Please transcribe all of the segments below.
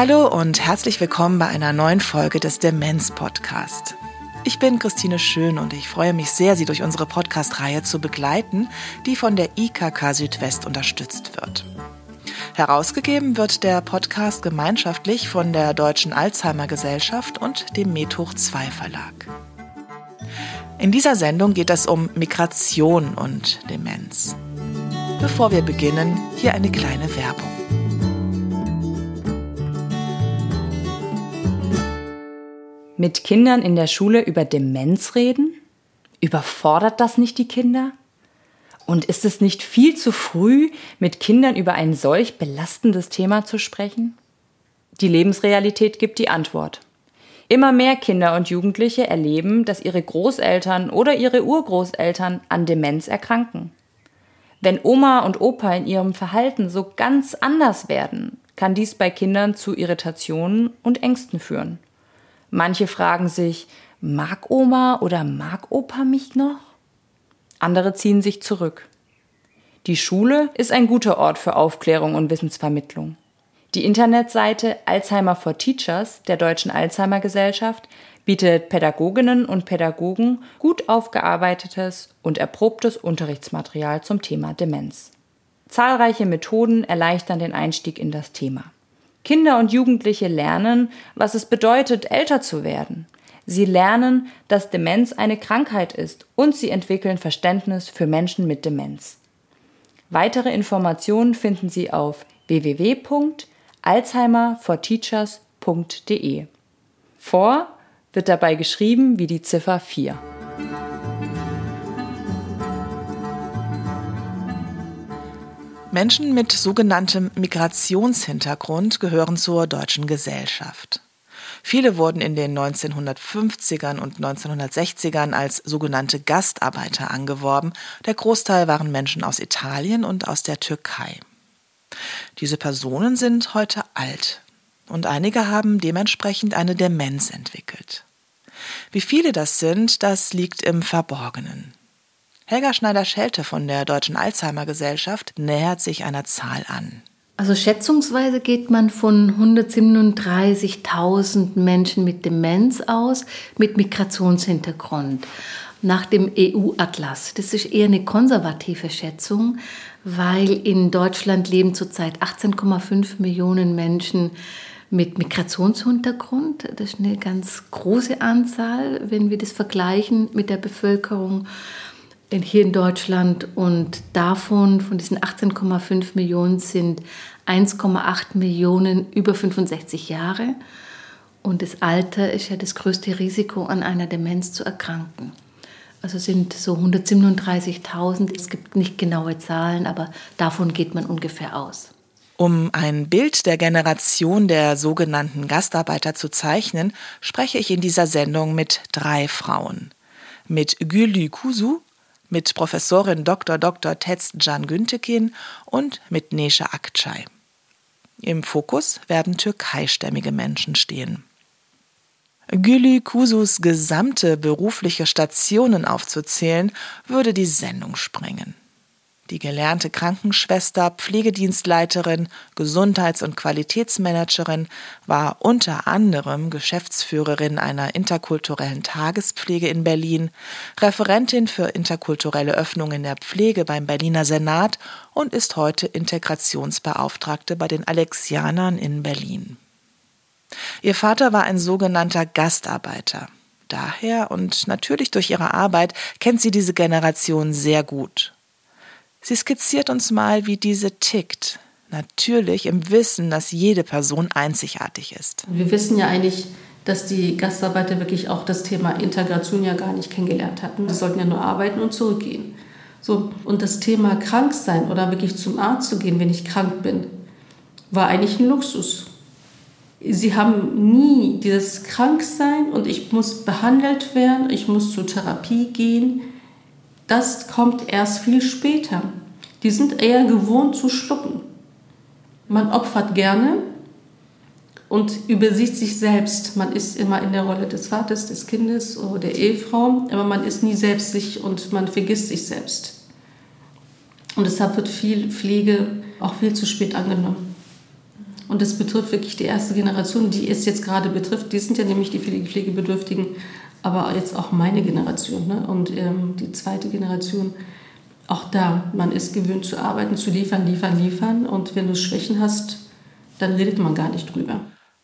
Hallo und herzlich willkommen bei einer neuen Folge des Demenz Podcast. Ich bin Christine Schön und ich freue mich sehr, Sie durch unsere Podcast-Reihe zu begleiten, die von der IKK Südwest unterstützt wird. Herausgegeben wird der Podcast gemeinschaftlich von der Deutschen Alzheimer Gesellschaft und dem Methoch 2 Verlag. In dieser Sendung geht es um Migration und Demenz. Bevor wir beginnen, hier eine kleine Werbung. Mit Kindern in der Schule über Demenz reden? Überfordert das nicht die Kinder? Und ist es nicht viel zu früh, mit Kindern über ein solch belastendes Thema zu sprechen? Die Lebensrealität gibt die Antwort. Immer mehr Kinder und Jugendliche erleben, dass ihre Großeltern oder ihre Urgroßeltern an Demenz erkranken. Wenn Oma und Opa in ihrem Verhalten so ganz anders werden, kann dies bei Kindern zu Irritationen und Ängsten führen. Manche fragen sich, mag Oma oder mag Opa mich noch? andere ziehen sich zurück. Die Schule ist ein guter Ort für Aufklärung und Wissensvermittlung. Die Internetseite Alzheimer for Teachers der Deutschen Alzheimer Gesellschaft bietet Pädagoginnen und Pädagogen gut aufgearbeitetes und erprobtes Unterrichtsmaterial zum Thema Demenz. Zahlreiche Methoden erleichtern den Einstieg in das Thema. Kinder und Jugendliche lernen, was es bedeutet, älter zu werden, Sie lernen, dass Demenz eine Krankheit ist und sie entwickeln Verständnis für Menschen mit Demenz. Weitere Informationen finden Sie auf www.alzheimerforteachers.de. Vor wird dabei geschrieben wie die Ziffer 4. Menschen mit sogenanntem Migrationshintergrund gehören zur deutschen Gesellschaft. Viele wurden in den 1950ern und 1960ern als sogenannte Gastarbeiter angeworben. Der Großteil waren Menschen aus Italien und aus der Türkei. Diese Personen sind heute alt und einige haben dementsprechend eine Demenz entwickelt. Wie viele das sind, das liegt im Verborgenen. Helga Schneider-Schelte von der Deutschen Alzheimer Gesellschaft nähert sich einer Zahl an. Also schätzungsweise geht man von 137.000 Menschen mit Demenz aus, mit Migrationshintergrund. Nach dem EU-Atlas. Das ist eher eine konservative Schätzung, weil in Deutschland leben zurzeit 18,5 Millionen Menschen mit Migrationshintergrund. Das ist eine ganz große Anzahl, wenn wir das vergleichen mit der Bevölkerung hier in Deutschland. Und davon, von diesen 18,5 Millionen, sind 1,8 Millionen über 65 Jahre. Und das Alter ist ja das größte Risiko, an einer Demenz zu erkranken. Also sind so 137.000. Es gibt nicht genaue Zahlen, aber davon geht man ungefähr aus. Um ein Bild der Generation der sogenannten Gastarbeiter zu zeichnen, spreche ich in dieser Sendung mit drei Frauen. Mit Gülü Kusu, mit Professorin Dr. Dr. Tetz Can Güntekin und mit Nesha Akçay. Im Fokus werden türkeistämmige Menschen stehen. Gülü Kusus gesamte berufliche Stationen aufzuzählen, würde die Sendung sprengen. Die gelernte Krankenschwester, Pflegedienstleiterin, Gesundheits- und Qualitätsmanagerin war unter anderem Geschäftsführerin einer interkulturellen Tagespflege in Berlin, Referentin für interkulturelle Öffnung in der Pflege beim Berliner Senat und ist heute Integrationsbeauftragte bei den Alexianern in Berlin. Ihr Vater war ein sogenannter Gastarbeiter. Daher und natürlich durch ihre Arbeit kennt sie diese Generation sehr gut. Sie skizziert uns mal, wie diese tickt. Natürlich im Wissen, dass jede Person einzigartig ist. Wir wissen ja eigentlich, dass die Gastarbeiter wirklich auch das Thema Integration ja gar nicht kennengelernt hatten. Sie sollten ja nur arbeiten und zurückgehen. So, und das Thema krank sein oder wirklich zum Arzt zu gehen, wenn ich krank bin, war eigentlich ein Luxus. Sie haben nie dieses Kranksein und ich muss behandelt werden, ich muss zur Therapie gehen das kommt erst viel später. Die sind eher gewohnt zu schlucken. Man opfert gerne und übersieht sich selbst. Man ist immer in der Rolle des Vaters, des Kindes oder der Ehefrau, aber man ist nie selbst sich und man vergisst sich selbst. Und deshalb wird viel Pflege auch viel zu spät angenommen. Und das betrifft wirklich die erste Generation, die es jetzt gerade betrifft. Die sind ja nämlich die Pflegebedürftigen, aber jetzt auch meine Generation ne? und ähm, die zweite Generation. Auch da, man ist gewöhnt zu arbeiten, zu liefern, liefern, liefern. Und wenn du Schwächen hast, dann redet man gar nicht drüber.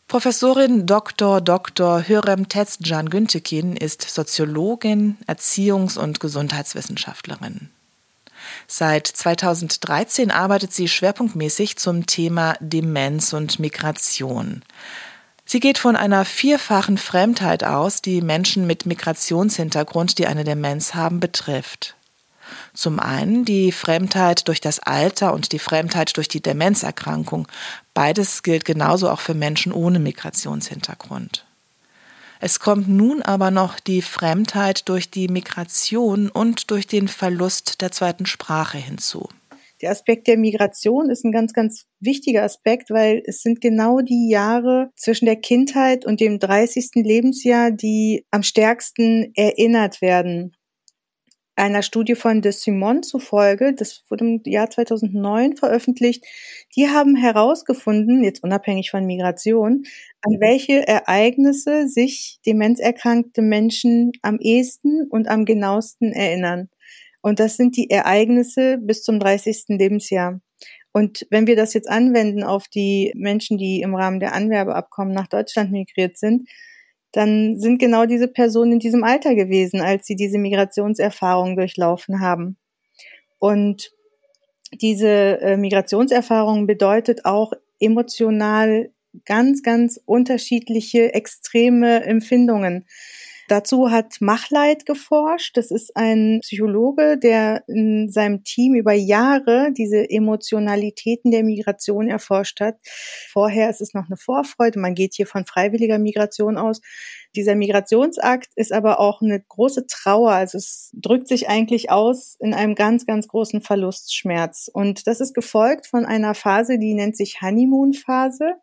Professorin Dr. Dr. Hürrem Tezcan Güntekin ist Soziologin, Erziehungs- und Gesundheitswissenschaftlerin. Seit 2013 arbeitet sie schwerpunktmäßig zum Thema Demenz und Migration. Sie geht von einer vierfachen Fremdheit aus, die Menschen mit Migrationshintergrund, die eine Demenz haben, betrifft. Zum einen die Fremdheit durch das Alter und die Fremdheit durch die Demenzerkrankung. Beides gilt genauso auch für Menschen ohne Migrationshintergrund. Es kommt nun aber noch die Fremdheit durch die Migration und durch den Verlust der zweiten Sprache hinzu. Der Aspekt der Migration ist ein ganz, ganz wichtiger Aspekt, weil es sind genau die Jahre zwischen der Kindheit und dem 30. Lebensjahr, die am stärksten erinnert werden einer Studie von de Simon zufolge, das wurde im Jahr 2009 veröffentlicht, die haben herausgefunden, jetzt unabhängig von Migration, an welche Ereignisse sich demenzerkrankte Menschen am ehesten und am genauesten erinnern. Und das sind die Ereignisse bis zum 30. Lebensjahr. Und wenn wir das jetzt anwenden auf die Menschen, die im Rahmen der Anwerbeabkommen nach Deutschland migriert sind, dann sind genau diese Personen in diesem Alter gewesen, als sie diese Migrationserfahrung durchlaufen haben. Und diese äh, Migrationserfahrung bedeutet auch emotional ganz, ganz unterschiedliche, extreme Empfindungen. Dazu hat Machleit geforscht. Das ist ein Psychologe, der in seinem Team über Jahre diese Emotionalitäten der Migration erforscht hat. Vorher ist es noch eine Vorfreude. Man geht hier von freiwilliger Migration aus. Dieser Migrationsakt ist aber auch eine große Trauer. Also es drückt sich eigentlich aus in einem ganz, ganz großen Verlustschmerz. Und das ist gefolgt von einer Phase, die nennt sich Honeymoon-Phase.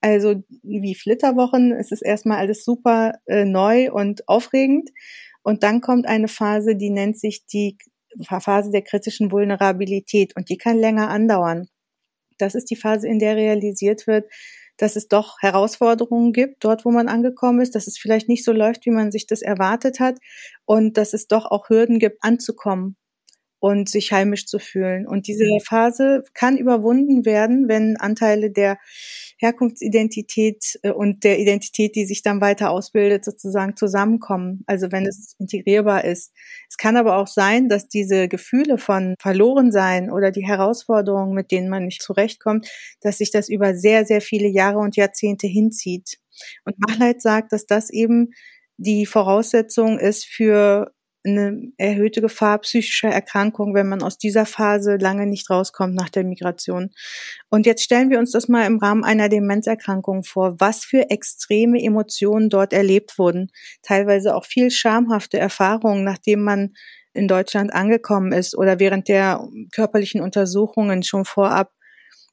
Also wie Flitterwochen ist es erstmal alles super äh, neu und aufregend. Und dann kommt eine Phase, die nennt sich die Phase der kritischen Vulnerabilität und die kann länger andauern. Das ist die Phase, in der realisiert wird, dass es doch Herausforderungen gibt, dort wo man angekommen ist, dass es vielleicht nicht so läuft, wie man sich das erwartet hat und dass es doch auch Hürden gibt, anzukommen und sich heimisch zu fühlen. Und diese mhm. Phase kann überwunden werden, wenn Anteile der Herkunftsidentität äh, und der Identität, die sich dann weiter ausbildet, sozusagen zusammenkommen. Also wenn es integrierbar ist. Es kann aber auch sein, dass diese Gefühle von Verlorensein oder die Herausforderungen, mit denen man nicht zurechtkommt, dass sich das über sehr, sehr viele Jahre und Jahrzehnte hinzieht. Und Machleit sagt, dass das eben die Voraussetzung ist für eine erhöhte Gefahr psychischer Erkrankung, wenn man aus dieser Phase lange nicht rauskommt nach der Migration. Und jetzt stellen wir uns das mal im Rahmen einer Demenzerkrankung vor, was für extreme Emotionen dort erlebt wurden. Teilweise auch viel schamhafte Erfahrungen, nachdem man in Deutschland angekommen ist oder während der körperlichen Untersuchungen schon vorab.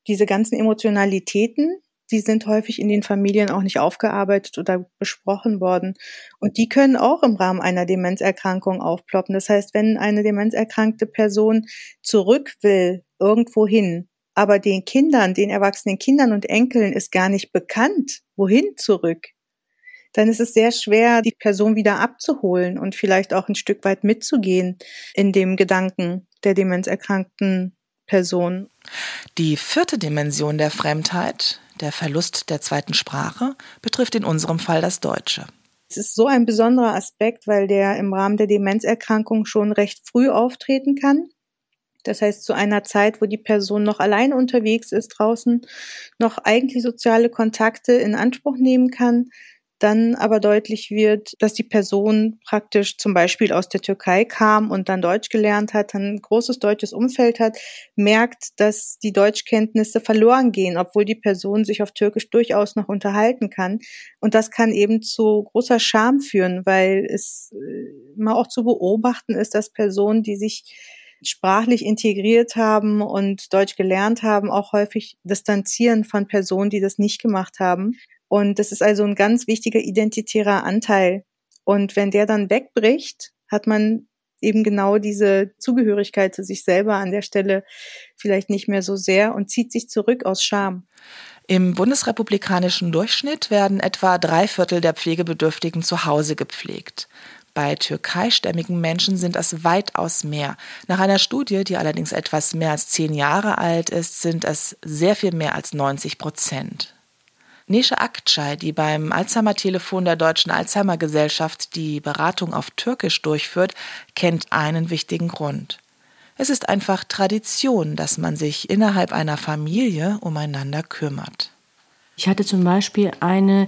Diese ganzen Emotionalitäten, die sind häufig in den Familien auch nicht aufgearbeitet oder besprochen worden. Und die können auch im Rahmen einer Demenzerkrankung aufploppen. Das heißt, wenn eine demenzerkrankte Person zurück will, irgendwo hin, aber den Kindern, den erwachsenen Kindern und Enkeln ist gar nicht bekannt, wohin zurück, dann ist es sehr schwer, die Person wieder abzuholen und vielleicht auch ein Stück weit mitzugehen in dem Gedanken der demenzerkrankten Person. Die vierte Dimension der Fremdheit der Verlust der zweiten Sprache betrifft in unserem Fall das Deutsche. Es ist so ein besonderer Aspekt, weil der im Rahmen der Demenzerkrankung schon recht früh auftreten kann. Das heißt, zu einer Zeit, wo die Person noch alleine unterwegs ist draußen, noch eigentlich soziale Kontakte in Anspruch nehmen kann, dann aber deutlich wird, dass die Person praktisch zum Beispiel aus der Türkei kam und dann Deutsch gelernt hat, dann ein großes deutsches Umfeld hat, merkt, dass die Deutschkenntnisse verloren gehen, obwohl die Person sich auf Türkisch durchaus noch unterhalten kann. Und das kann eben zu großer Scham führen, weil es äh, immer auch zu beobachten ist, dass Personen, die sich sprachlich integriert haben und Deutsch gelernt haben, auch häufig distanzieren von Personen, die das nicht gemacht haben. Und das ist also ein ganz wichtiger identitärer Anteil. Und wenn der dann wegbricht, hat man eben genau diese Zugehörigkeit zu sich selber an der Stelle vielleicht nicht mehr so sehr und zieht sich zurück aus Scham. Im bundesrepublikanischen Durchschnitt werden etwa drei Viertel der Pflegebedürftigen zu Hause gepflegt. Bei türkeistämmigen Menschen sind es weitaus mehr. Nach einer Studie, die allerdings etwas mehr als zehn Jahre alt ist, sind es sehr viel mehr als 90 Prozent. Nesche Akçay, die beim Alzheimer-Telefon der Deutschen Alzheimer-Gesellschaft die Beratung auf Türkisch durchführt, kennt einen wichtigen Grund. Es ist einfach Tradition, dass man sich innerhalb einer Familie umeinander kümmert. Ich hatte zum Beispiel eine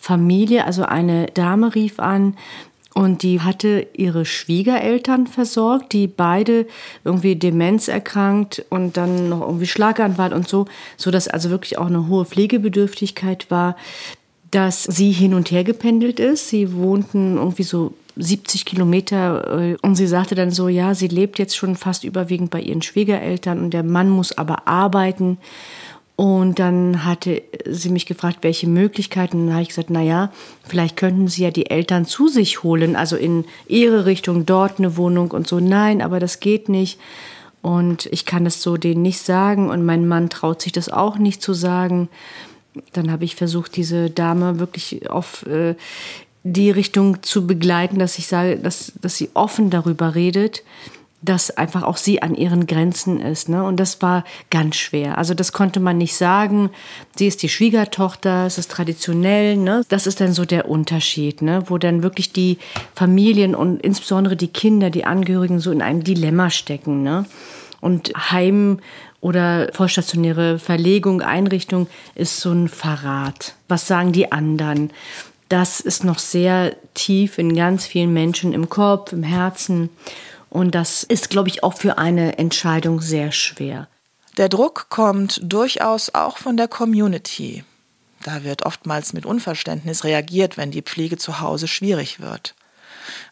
Familie, also eine Dame rief an, und die hatte ihre Schwiegereltern versorgt, die beide irgendwie Demenz erkrankt und dann noch irgendwie Schlaganfall und so, so dass also wirklich auch eine hohe Pflegebedürftigkeit war, dass sie hin und her gependelt ist. Sie wohnten irgendwie so 70 Kilometer äh, und sie sagte dann so, ja, sie lebt jetzt schon fast überwiegend bei ihren Schwiegereltern und der Mann muss aber arbeiten und dann hatte sie mich gefragt, welche Möglichkeiten. Und dann habe ich gesagt, na ja, vielleicht könnten sie ja die Eltern zu sich holen, also in ihre Richtung, dort eine Wohnung und so. Nein, aber das geht nicht. Und ich kann das so denen nicht sagen und mein Mann traut sich das auch nicht zu sagen. Dann habe ich versucht, diese Dame wirklich auf äh, die Richtung zu begleiten, dass ich sage, dass, dass sie offen darüber redet dass einfach auch sie an ihren Grenzen ist. Ne? Und das war ganz schwer. Also das konnte man nicht sagen. Sie ist die Schwiegertochter, es ist traditionell. Ne? Das ist dann so der Unterschied, ne? wo dann wirklich die Familien und insbesondere die Kinder, die Angehörigen so in einem Dilemma stecken. Ne? Und Heim oder vollstationäre Verlegung, Einrichtung ist so ein Verrat. Was sagen die anderen? Das ist noch sehr tief in ganz vielen Menschen im Kopf, im Herzen. Und das ist, glaube ich, auch für eine Entscheidung sehr schwer. Der Druck kommt durchaus auch von der Community. Da wird oftmals mit Unverständnis reagiert, wenn die Pflege zu Hause schwierig wird.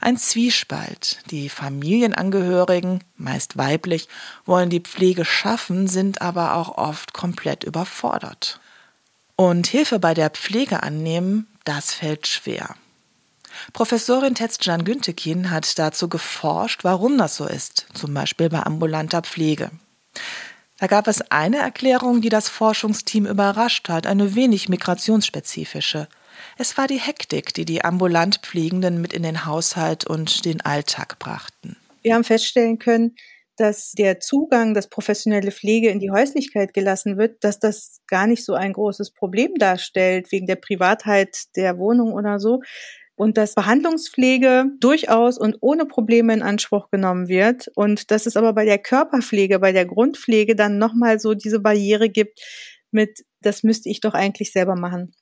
Ein Zwiespalt. Die Familienangehörigen, meist weiblich, wollen die Pflege schaffen, sind aber auch oft komplett überfordert. Und Hilfe bei der Pflege annehmen, das fällt schwer. Professorin Tetzcan Güntekin hat dazu geforscht, warum das so ist, zum Beispiel bei ambulanter Pflege. Da gab es eine Erklärung, die das Forschungsteam überrascht hat, eine wenig migrationsspezifische. Es war die Hektik, die die ambulant Pflegenden mit in den Haushalt und den Alltag brachten. Wir haben feststellen können, dass der Zugang, dass professionelle Pflege in die Häuslichkeit gelassen wird, dass das gar nicht so ein großes Problem darstellt, wegen der Privatheit der Wohnung oder so, und dass Behandlungspflege durchaus und ohne Probleme in Anspruch genommen wird und dass es aber bei der Körperpflege, bei der Grundpflege dann nochmal so diese Barriere gibt mit, das müsste ich doch eigentlich selber machen.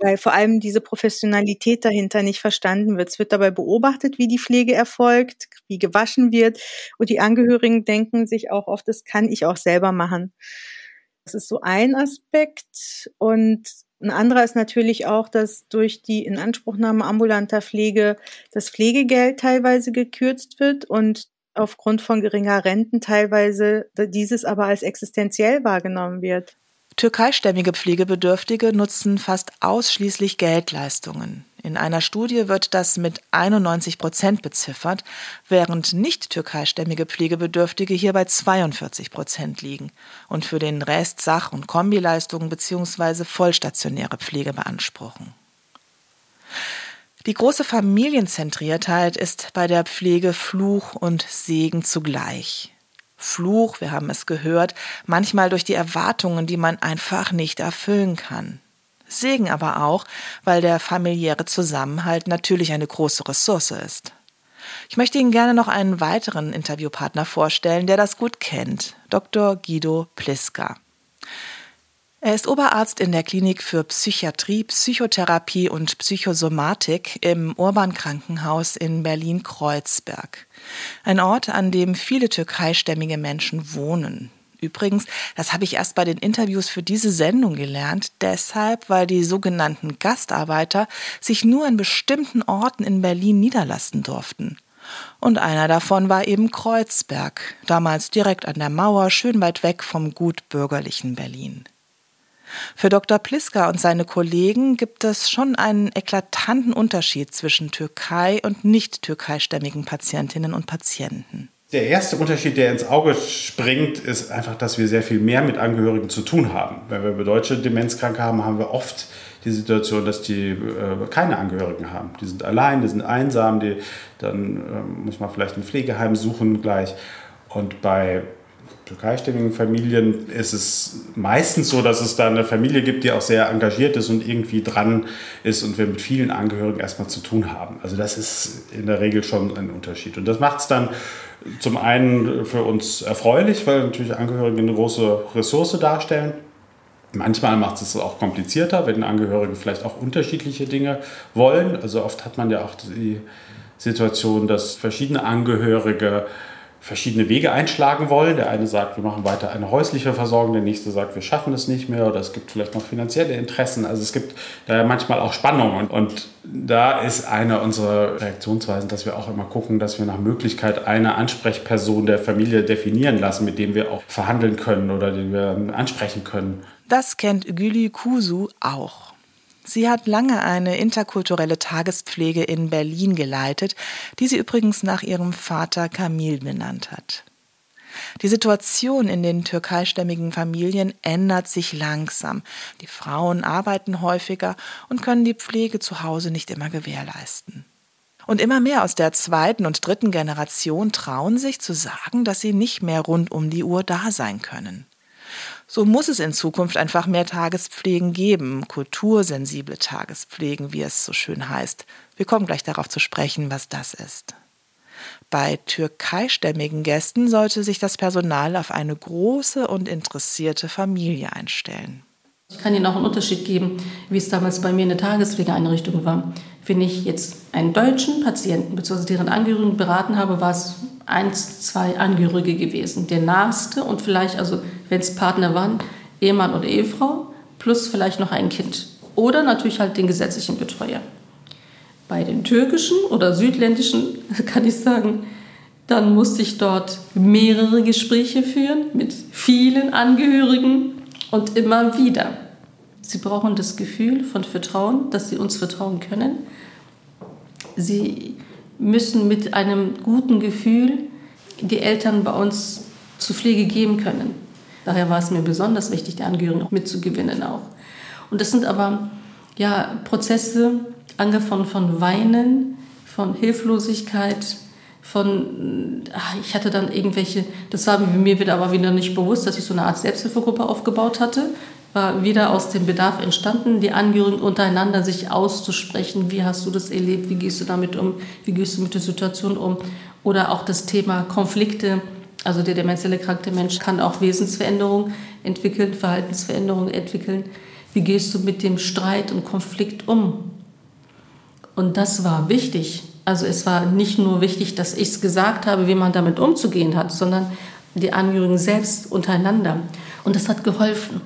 Weil vor allem diese Professionalität dahinter nicht verstanden wird. Es wird dabei beobachtet, wie die Pflege erfolgt, wie gewaschen wird und die Angehörigen denken sich auch oft, das kann ich auch selber machen. Das ist so ein Aspekt und ein anderer ist natürlich auch, dass durch die Inanspruchnahme ambulanter Pflege das Pflegegeld teilweise gekürzt wird und aufgrund von geringer Renten teilweise dieses aber als existenziell wahrgenommen wird. Türkeistämmige Pflegebedürftige nutzen fast ausschließlich Geldleistungen. In einer Studie wird das mit 91 Prozent beziffert, während nicht türkeistämmige Pflegebedürftige hier bei 42 Prozent liegen und für den Rest Sach- und Kombileistungen bzw. vollstationäre Pflege beanspruchen. Die große Familienzentriertheit ist bei der Pflege Fluch und Segen zugleich. Fluch, wir haben es gehört, manchmal durch die Erwartungen, die man einfach nicht erfüllen kann. Segen aber auch, weil der familiäre Zusammenhalt natürlich eine große Ressource ist. Ich möchte Ihnen gerne noch einen weiteren Interviewpartner vorstellen, der das gut kennt, Dr. Guido Pliska. Er ist Oberarzt in der Klinik für Psychiatrie, Psychotherapie und Psychosomatik im Urban Krankenhaus in Berlin-Kreuzberg. Ein Ort, an dem viele türkeistämmige Menschen wohnen. Übrigens, das habe ich erst bei den Interviews für diese Sendung gelernt, deshalb, weil die sogenannten Gastarbeiter sich nur an bestimmten Orten in Berlin niederlassen durften. Und einer davon war eben Kreuzberg, damals direkt an der Mauer, schön weit weg vom gut bürgerlichen Berlin. Für Dr. Pliska und seine Kollegen gibt es schon einen eklatanten Unterschied zwischen Türkei und nicht türkeistämmigen Patientinnen und Patienten. Der erste Unterschied, der ins Auge springt, ist einfach, dass wir sehr viel mehr mit Angehörigen zu tun haben. Wenn wir deutsche Demenzkranke haben, haben wir oft die Situation, dass die äh, keine Angehörigen haben. Die sind allein, die sind einsam, die, dann äh, muss man vielleicht ein Pflegeheim suchen gleich. Und bei türkeistämmigen Familien ist es meistens so, dass es da eine Familie gibt, die auch sehr engagiert ist und irgendwie dran ist und wir mit vielen Angehörigen erstmal zu tun haben. Also das ist in der Regel schon ein Unterschied. Und das macht es dann zum einen für uns erfreulich, weil natürlich Angehörige eine große Ressource darstellen. Manchmal macht es auch komplizierter, wenn Angehörige vielleicht auch unterschiedliche Dinge wollen. Also oft hat man ja auch die Situation, dass verschiedene Angehörige verschiedene Wege einschlagen wollen. Der eine sagt, wir machen weiter eine häusliche Versorgung, der nächste sagt, wir schaffen es nicht mehr oder es gibt vielleicht noch finanzielle Interessen. Also es gibt da manchmal auch Spannungen. Und da ist eine unserer Reaktionsweisen, dass wir auch immer gucken, dass wir nach Möglichkeit eine Ansprechperson der Familie definieren lassen, mit dem wir auch verhandeln können oder den wir ansprechen können. Das kennt Gülü Kusu auch. Sie hat lange eine interkulturelle Tagespflege in Berlin geleitet, die sie übrigens nach ihrem Vater Kamil benannt hat. Die Situation in den türkeistämmigen Familien ändert sich langsam. Die Frauen arbeiten häufiger und können die Pflege zu Hause nicht immer gewährleisten. Und immer mehr aus der zweiten und dritten Generation trauen sich zu sagen, dass sie nicht mehr rund um die Uhr da sein können. So muss es in Zukunft einfach mehr Tagespflegen geben, kultursensible Tagespflegen, wie es so schön heißt. Wir kommen gleich darauf zu sprechen, was das ist. Bei türkeistämmigen Gästen sollte sich das Personal auf eine große und interessierte Familie einstellen. Ich kann Ihnen auch einen Unterschied geben, wie es damals bei mir in der Tagespflegeeinrichtung war. Wenn ich jetzt einen deutschen Patienten bzw. deren Angehörigen beraten habe, war es eins, zwei Angehörige gewesen. Der naheste und vielleicht, also wenn es Partner waren, Ehemann oder Ehefrau, plus vielleicht noch ein Kind. Oder natürlich halt den gesetzlichen Betreuer. Bei den türkischen oder südländischen kann ich sagen, dann musste ich dort mehrere Gespräche führen mit vielen Angehörigen und immer wieder. Sie brauchen das Gefühl von Vertrauen, dass sie uns vertrauen können. Sie müssen mit einem guten Gefühl die Eltern bei uns zur Pflege geben können. Daher war es mir besonders wichtig, die Angehörigen auch mitzugewinnen auch. Und das sind aber ja, Prozesse, angefangen von Weinen, von Hilflosigkeit, von, ach, ich hatte dann irgendwelche, das war mir wieder aber wieder nicht bewusst, dass ich so eine Art Selbsthilfegruppe aufgebaut hatte, war wieder aus dem Bedarf entstanden, die Angehörigen untereinander sich auszusprechen, wie hast du das erlebt, wie gehst du damit um, wie gehst du mit der Situation um oder auch das Thema Konflikte, also der demenziell erkrankte Mensch kann auch Wesensveränderungen entwickeln, Verhaltensveränderungen entwickeln. Wie gehst du mit dem Streit und Konflikt um? Und das war wichtig. Also es war nicht nur wichtig, dass ich es gesagt habe, wie man damit umzugehen hat, sondern die Angehörigen selbst untereinander. Und das hat geholfen.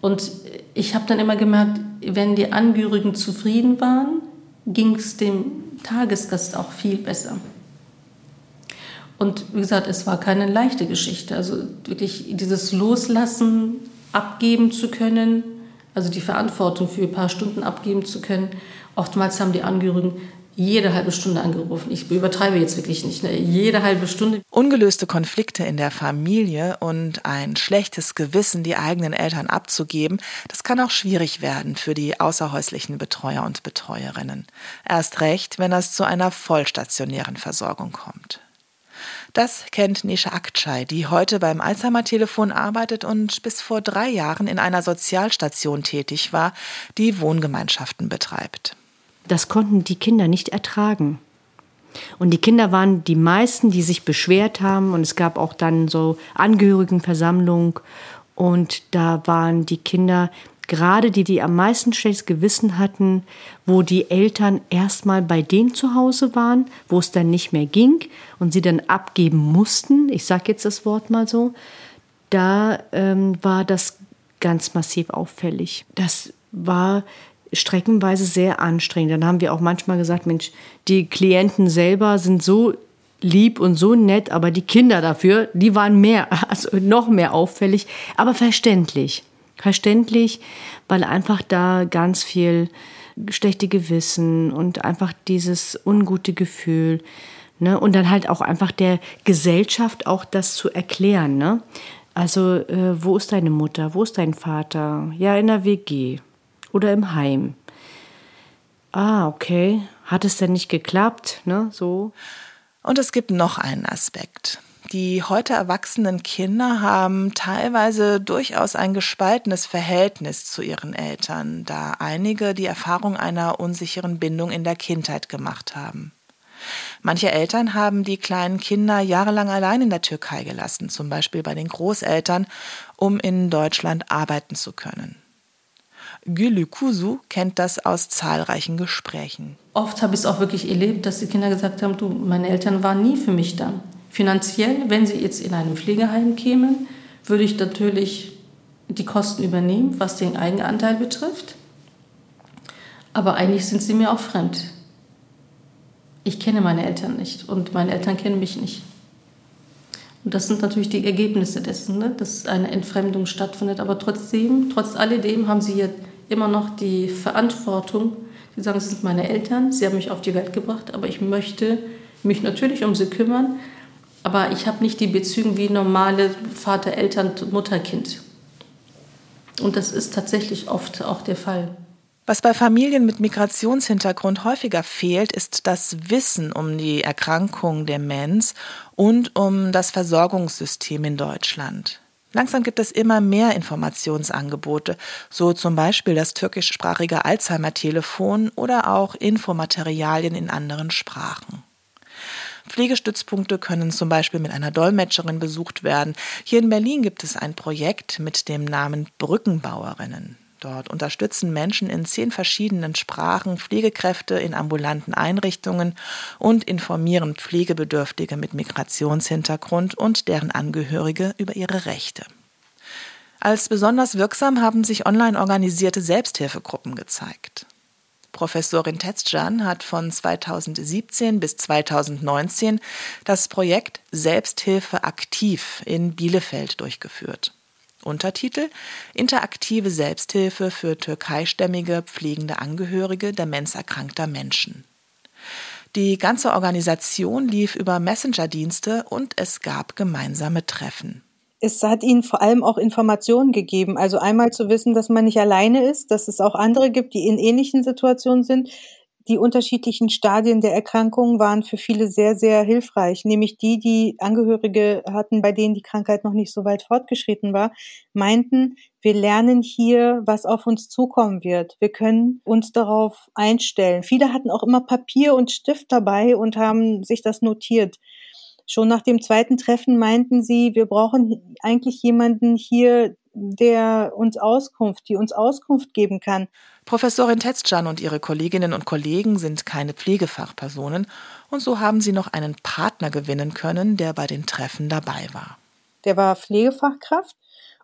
Und ich habe dann immer gemerkt, wenn die Angehörigen zufrieden waren, ging es dem Tagesgast auch viel besser. Und wie gesagt, es war keine leichte Geschichte. Also wirklich dieses Loslassen, abgeben zu können, also die Verantwortung für ein paar Stunden abgeben zu können. Oftmals haben die Angehörigen jede halbe Stunde angerufen. Ich übertreibe jetzt wirklich nicht. Ne? Jede halbe Stunde. Ungelöste Konflikte in der Familie und ein schlechtes Gewissen, die eigenen Eltern abzugeben, das kann auch schwierig werden für die außerhäuslichen Betreuer und Betreuerinnen. Erst recht, wenn es zu einer vollstationären Versorgung kommt. Das kennt Nisha Akçay, die heute beim Alzheimer-Telefon arbeitet und bis vor drei Jahren in einer Sozialstation tätig war, die Wohngemeinschaften betreibt. Das konnten die Kinder nicht ertragen. Und die Kinder waren die meisten, die sich beschwert haben. Und es gab auch dann so Angehörigenversammlung. Und da waren die Kinder gerade die, die am meisten schlechtes Gewissen hatten, wo die Eltern erstmal bei denen zu Hause waren, wo es dann nicht mehr ging und sie dann abgeben mussten, ich sage jetzt das Wort mal so, da ähm, war das ganz massiv auffällig. Das war streckenweise sehr anstrengend. Dann haben wir auch manchmal gesagt, Mensch, die Klienten selber sind so lieb und so nett, aber die Kinder dafür, die waren mehr, also noch mehr auffällig, aber verständlich. Verständlich, weil einfach da ganz viel schlechte Gewissen und einfach dieses ungute Gefühl Ne? Und dann halt auch einfach der Gesellschaft auch das zu erklären. Ne? Also, äh, wo ist deine Mutter? Wo ist dein Vater? Ja, in der WG oder im Heim. Ah, okay. Hat es denn nicht geklappt? Ne? So. Und es gibt noch einen Aspekt. Die heute erwachsenen Kinder haben teilweise durchaus ein gespaltenes Verhältnis zu ihren Eltern, da einige die Erfahrung einer unsicheren Bindung in der Kindheit gemacht haben. Manche Eltern haben die kleinen Kinder jahrelang allein in der Türkei gelassen, zum Beispiel bei den Großeltern, um in Deutschland arbeiten zu können. Gülü Kusu kennt das aus zahlreichen Gesprächen. Oft habe ich es auch wirklich erlebt, dass die Kinder gesagt haben, du, meine Eltern waren nie für mich da. Finanziell, wenn sie jetzt in einem Pflegeheim kämen, würde ich natürlich die Kosten übernehmen, was den Eigenanteil betrifft. Aber eigentlich sind sie mir auch fremd. Ich kenne meine Eltern nicht und meine Eltern kennen mich nicht. Und das sind natürlich die Ergebnisse dessen, ne? dass eine Entfremdung stattfindet. Aber trotzdem, trotz alledem haben sie ja immer noch die Verantwortung. Sie sagen, sie sind meine Eltern, sie haben mich auf die Welt gebracht, aber ich möchte mich natürlich um sie kümmern. Aber ich habe nicht die Beziehung wie normale Vater, Eltern, Mutter, Kind. Und das ist tatsächlich oft auch der Fall. Was bei Familien mit Migrationshintergrund häufiger fehlt, ist das Wissen um die Erkrankung Demenz und um das Versorgungssystem in Deutschland. Langsam gibt es immer mehr Informationsangebote, so zum Beispiel das türkischsprachige Alzheimer-Telefon oder auch Infomaterialien in anderen Sprachen. Pflegestützpunkte können zum Beispiel mit einer Dolmetscherin besucht werden. Hier in Berlin gibt es ein Projekt mit dem Namen Brückenbauerinnen. Dort unterstützen Menschen in zehn verschiedenen Sprachen Pflegekräfte in ambulanten Einrichtungen und informieren Pflegebedürftige mit Migrationshintergrund und deren Angehörige über ihre Rechte. Als besonders wirksam haben sich online organisierte Selbsthilfegruppen gezeigt. Professorin Tetzjan hat von 2017 bis 2019 das Projekt Selbsthilfe aktiv in Bielefeld durchgeführt. Untertitel Interaktive Selbsthilfe für türkeistämmige pflegende Angehörige demenzerkrankter Menschen. Die ganze Organisation lief über Messenger-Dienste und es gab gemeinsame Treffen es hat ihnen vor allem auch Informationen gegeben. Also einmal zu wissen, dass man nicht alleine ist, dass es auch andere gibt, die in ähnlichen Situationen sind. Die unterschiedlichen Stadien der Erkrankungen waren für viele sehr, sehr hilfreich. Nämlich die, die Angehörige hatten, bei denen die Krankheit noch nicht so weit fortgeschritten war, meinten, wir lernen hier, was auf uns zukommen wird. Wir können uns darauf einstellen. Viele hatten auch immer Papier und Stift dabei und haben sich das notiert. Schon nach dem zweiten Treffen meinten sie, wir brauchen eigentlich jemanden hier, der uns Auskunft, die uns Auskunft geben kann. Professorin Tetzcan und ihre Kolleginnen und Kollegen sind keine Pflegefachpersonen und so haben sie noch einen Partner gewinnen können, der bei den Treffen dabei war. Der war Pflegefachkraft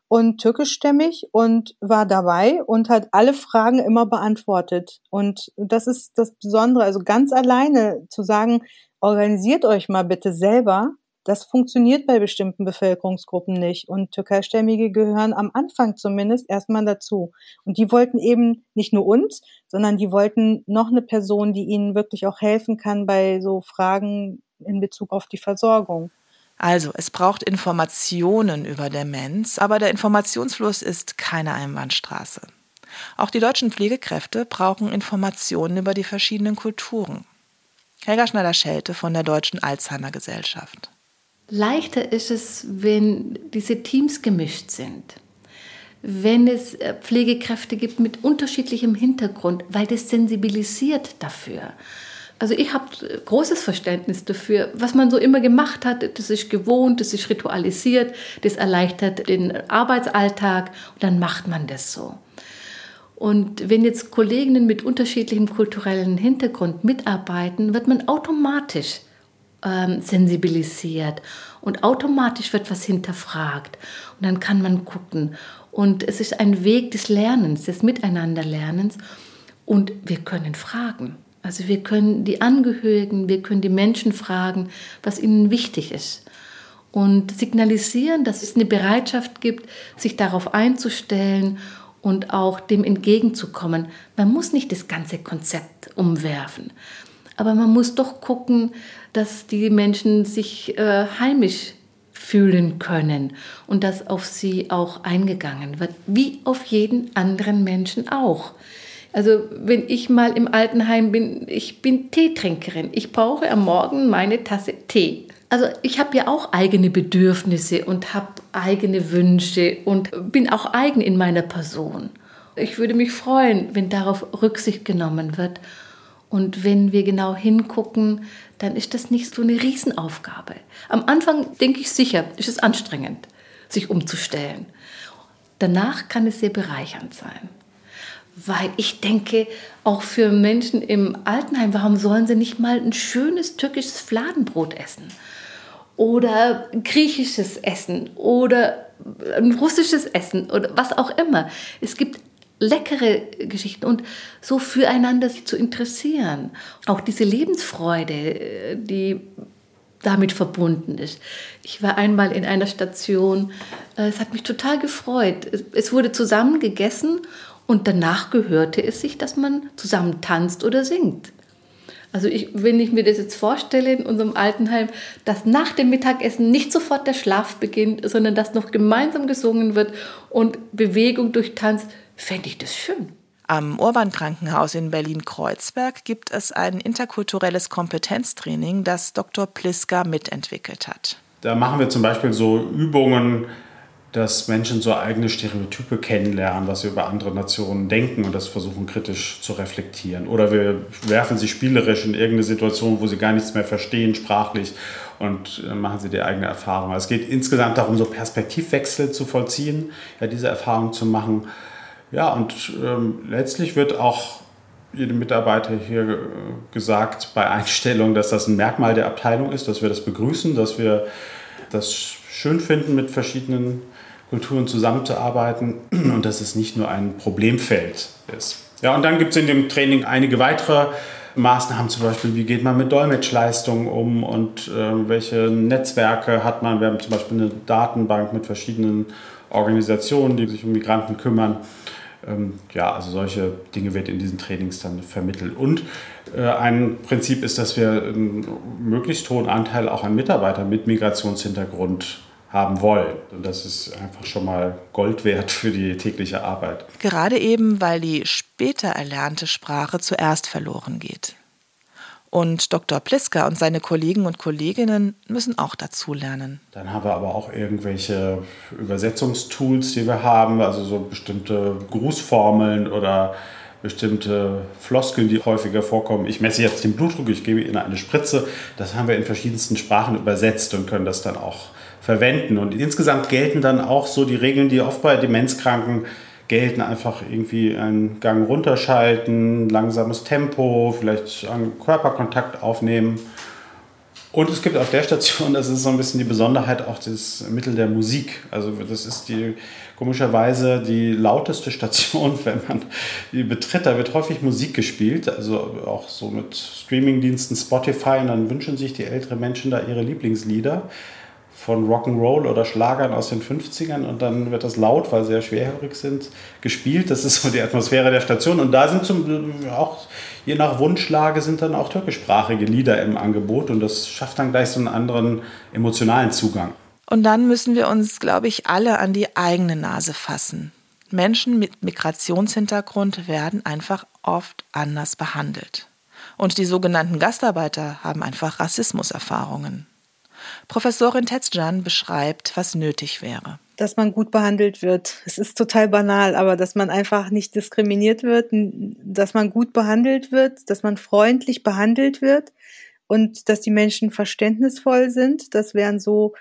und türkischstämmig und war dabei und hat alle Fragen immer beantwortet. Und das ist das Besondere, also ganz alleine zu sagen, organisiert euch mal bitte selber. Das funktioniert bei bestimmten Bevölkerungsgruppen nicht. Und Türkeistämmige gehören am Anfang zumindest erstmal dazu. Und die wollten eben nicht nur uns, sondern die wollten noch eine Person, die ihnen wirklich auch helfen kann bei so Fragen in Bezug auf die Versorgung. Also, es braucht Informationen über Demenz, aber der Informationsfluss ist keine Einbahnstraße. Auch die deutschen Pflegekräfte brauchen Informationen über die verschiedenen Kulturen. Helga Schneider-Schelte von der Deutschen Alzheimer Gesellschaft. Leichter ist es, wenn diese Teams gemischt sind. Wenn es äh, Pflegekräfte gibt mit unterschiedlichem Hintergrund, weil das sensibilisiert dafür. Also ich habe äh, großes Verständnis dafür, was man so immer gemacht hat, das ist gewohnt, das ist ritualisiert, das erleichtert den Arbeitsalltag und dann macht man das so. Und wenn jetzt Kolleginnen mit unterschiedlichem kulturellen Hintergrund mitarbeiten, wird man automatisch ähm, sensibilisiert und automatisch wird was hinterfragt. Und dann kann man gucken. Und es ist ein Weg des Lernens, des Miteinanderlernens. Und wir können fragen. Also wir können die Angehörigen, wir können die Menschen fragen, was ihnen wichtig ist. Und signalisieren, dass es eine Bereitschaft gibt, sich darauf einzustellen und auch dem entgegenzukommen. Man muss nicht das ganze Konzept umwerfen, Aber man muss doch gucken, dass die Menschen sich äh, heimisch fühlen können und dass auf sie auch eingegangen wird, wie auf jeden anderen Menschen auch. Also wenn ich mal im Altenheim bin, ich bin Teetrinkerin. Ich brauche am Morgen meine Tasse Tee. Also ich habe ja auch eigene Bedürfnisse und habe eigene Wünsche und bin auch eigen in meiner Person. Ich würde mich freuen, wenn darauf Rücksicht genommen wird. Und wenn wir genau hingucken, dann ist das nicht so eine Riesenaufgabe. Am Anfang denke ich sicher, ist es anstrengend, sich umzustellen. Danach kann es sehr bereichernd sein. Weil ich denke, auch für Menschen im Altenheim, warum sollen sie nicht mal ein schönes türkisches Fladenbrot essen? Oder griechisches Essen oder ein russisches Essen oder was auch immer. Es gibt leckere Geschichten und so füreinander sich zu interessieren. Auch diese Lebensfreude, äh, die damit verbunden ist. Ich war einmal in einer Station, äh, es hat mich total gefreut. Es wurde zusammen gegessen und danach gehörte es sich, dass man zusammen tanzt oder singt. Also ich, wenn ich mir das jetzt vorstelle in unserem Altenheim, dass nach dem Mittagessen nicht sofort der Schlaf beginnt, sondern dass noch gemeinsam gesungen wird und Bewegung durch Tanz, fände ich das schön. Am Urban Krankenhaus in Berlin-Kreuzberg gibt es ein interkulturelles Kompetenztraining, das Dr. Pliska mitentwickelt hat. Da machen wir zum Beispiel so Übungen, dass Menschen so eigene Stereotype kennenlernen, was sie über andere Nationen denken und das versuchen kritisch zu reflektieren. Oder wir werfen sie spielerisch in irgendeine Situation, wo sie gar nichts mehr verstehen, sprachlich, und äh, machen sie die eigene Erfahrung. Also es geht insgesamt darum, so Perspektivwechsel zu vollziehen, ja, diese Erfahrung zu machen ja, und ähm, letztlich wird auch jedem Mitarbeiter hier äh, gesagt bei Einstellung, dass das ein Merkmal der Abteilung ist, dass wir das begrüßen, dass wir das schön finden, mit verschiedenen Kulturen zusammenzuarbeiten und dass es nicht nur ein Problemfeld ist. Ja, und dann gibt es in dem Training einige weitere Maßnahmen, zum Beispiel, wie geht man mit Dolmetschleistungen um und äh, welche Netzwerke hat man. Wir haben zum Beispiel eine Datenbank mit verschiedenen Organisationen, die sich um Migranten kümmern. Ähm, ja, also solche Dinge wird in diesen Trainings dann vermittelt. Und äh, ein Prinzip ist, dass wir einen möglichst hohen Anteil auch an Mitarbeitern mit Migrationshintergrund haben wollen. Und das ist einfach schon mal Gold wert für die tägliche Arbeit. Gerade eben, weil die später erlernte Sprache zuerst verloren geht. Und Dr. Pliska und seine Kollegen und Kolleginnen müssen auch dazulernen. Dann haben wir aber auch irgendwelche Übersetzungstools, die wir haben, also so bestimmte Grußformeln oder bestimmte Floskeln, die häufiger vorkommen. Ich messe jetzt den Blutdruck, ich gebe Ihnen eine Spritze. Das haben wir in verschiedensten Sprachen übersetzt und können das dann auch verwenden. Und insgesamt gelten dann auch so die Regeln, die oft bei Demenzkranken gelten, einfach irgendwie einen Gang runterschalten, langsames Tempo, vielleicht einen Körperkontakt aufnehmen. Und es gibt auf der Station, das ist so ein bisschen die Besonderheit, auch das Mittel der Musik. Also das ist die komischerweise die lauteste Station, wenn man die betritt. Da wird häufig Musik gespielt, also auch so mit Streamingdiensten Spotify. Und dann wünschen sich die älteren Menschen da ihre Lieblingslieder von Rock'n'Roll oder Schlagern aus den 50ern und dann wird das laut, weil sie ja schwerhörig sind, gespielt. Das ist so die Atmosphäre der Station. Und da sind zum, auch je nach Wunschlage sind dann auch türkischsprachige Lieder im Angebot und das schafft dann gleich so einen anderen emotionalen Zugang. Und dann müssen wir uns, glaube ich, alle an die eigene Nase fassen. Menschen mit Migrationshintergrund werden einfach oft anders behandelt. Und die sogenannten Gastarbeiter haben einfach Rassismuserfahrungen. Professorin Tetzjan beschreibt, was nötig wäre. Dass man gut behandelt wird. Es ist total banal, aber dass man einfach nicht diskriminiert wird, dass man gut behandelt wird, dass man freundlich behandelt wird und dass die Menschen verständnisvoll sind. Das wären so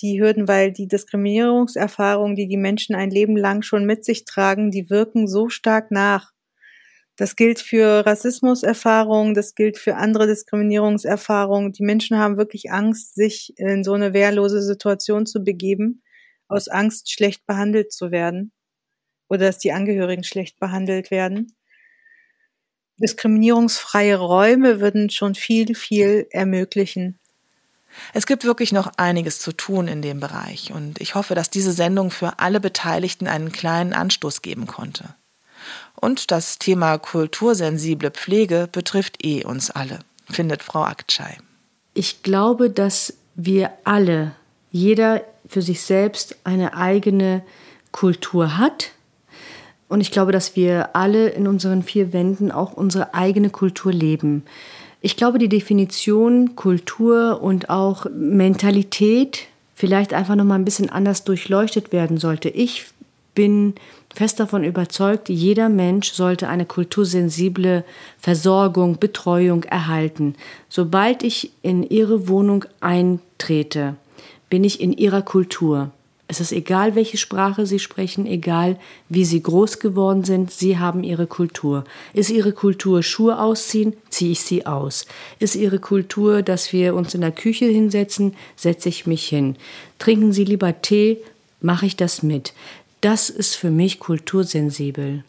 die Hürden, weil die Diskriminierungserfahrungen, die die Menschen ein Leben lang schon mit sich tragen, die wirken so stark nach. Das gilt für Rassismuserfahrungen, das gilt für andere Diskriminierungserfahrungen. Die Menschen haben wirklich Angst, sich in so eine wehrlose Situation zu begeben, aus Angst, schlecht behandelt zu werden oder dass die Angehörigen schlecht behandelt werden. Diskriminierungsfreie Räume würden schon viel, viel ermöglichen. Es gibt wirklich noch einiges zu tun in dem Bereich und ich hoffe, dass diese Sendung für alle Beteiligten einen kleinen Anstoß geben konnte. Und das Thema kultursensible Pflege betrifft eh uns alle. findet Frau Aktschei. Ich glaube, dass wir alle, jeder für sich selbst eine eigene Kultur hat. Und ich glaube, dass wir alle in unseren vier Wänden auch unsere eigene Kultur leben. Ich glaube, die Definition Kultur und auch Mentalität vielleicht einfach noch mal ein bisschen anders durchleuchtet werden sollte. Ich bin fest davon überzeugt, jeder Mensch sollte eine kultursensible Versorgung, Betreuung erhalten. Sobald ich in ihre Wohnung eintrete, bin ich in ihrer Kultur. Es ist egal, welche Sprache Sie sprechen, egal wie Sie groß geworden sind, Sie haben Ihre Kultur. Ist Ihre Kultur Schuhe ausziehen, ziehe ich sie aus. Ist Ihre Kultur, dass wir uns in der Küche hinsetzen, setze ich mich hin. Trinken Sie lieber Tee, mache ich das mit. Das ist für mich kultursensibel.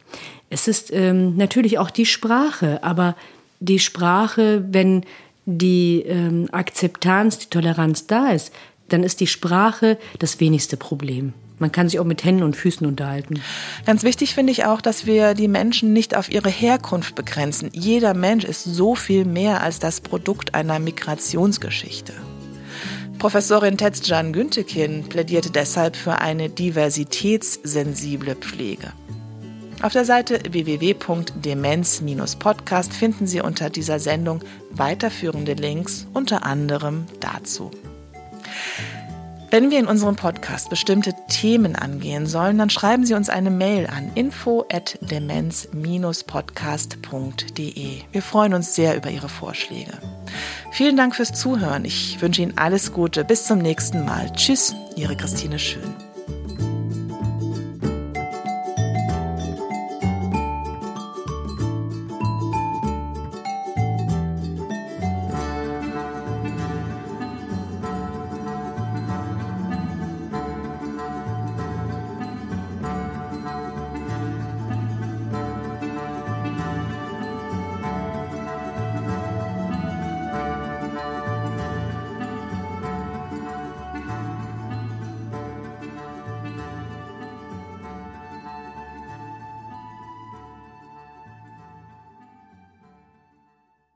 Es ist ähm, natürlich auch die Sprache, aber die Sprache, wenn die ähm, Akzeptanz, die Toleranz da ist, dann ist die Sprache das wenigste Problem. Man kann sich auch mit Händen und Füßen unterhalten. Ganz wichtig finde ich auch, dass wir die Menschen nicht auf ihre Herkunft begrenzen. Jeder Mensch ist so viel mehr als das Produkt einer Migrationsgeschichte. Professorin Tetzjan Güntekin plädierte deshalb für eine diversitätssensible Pflege. Auf der Seite www.demenz-podcast finden Sie unter dieser Sendung weiterführende Links, unter anderem dazu. Wenn wir in unserem Podcast bestimmte Themen angehen sollen, dann schreiben Sie uns eine Mail an info@demenz-podcast.de. Wir freuen uns sehr über Ihre Vorschläge. Vielen Dank fürs Zuhören. Ich wünsche Ihnen alles Gute. Bis zum nächsten Mal. Tschüss, Ihre Christine Schön.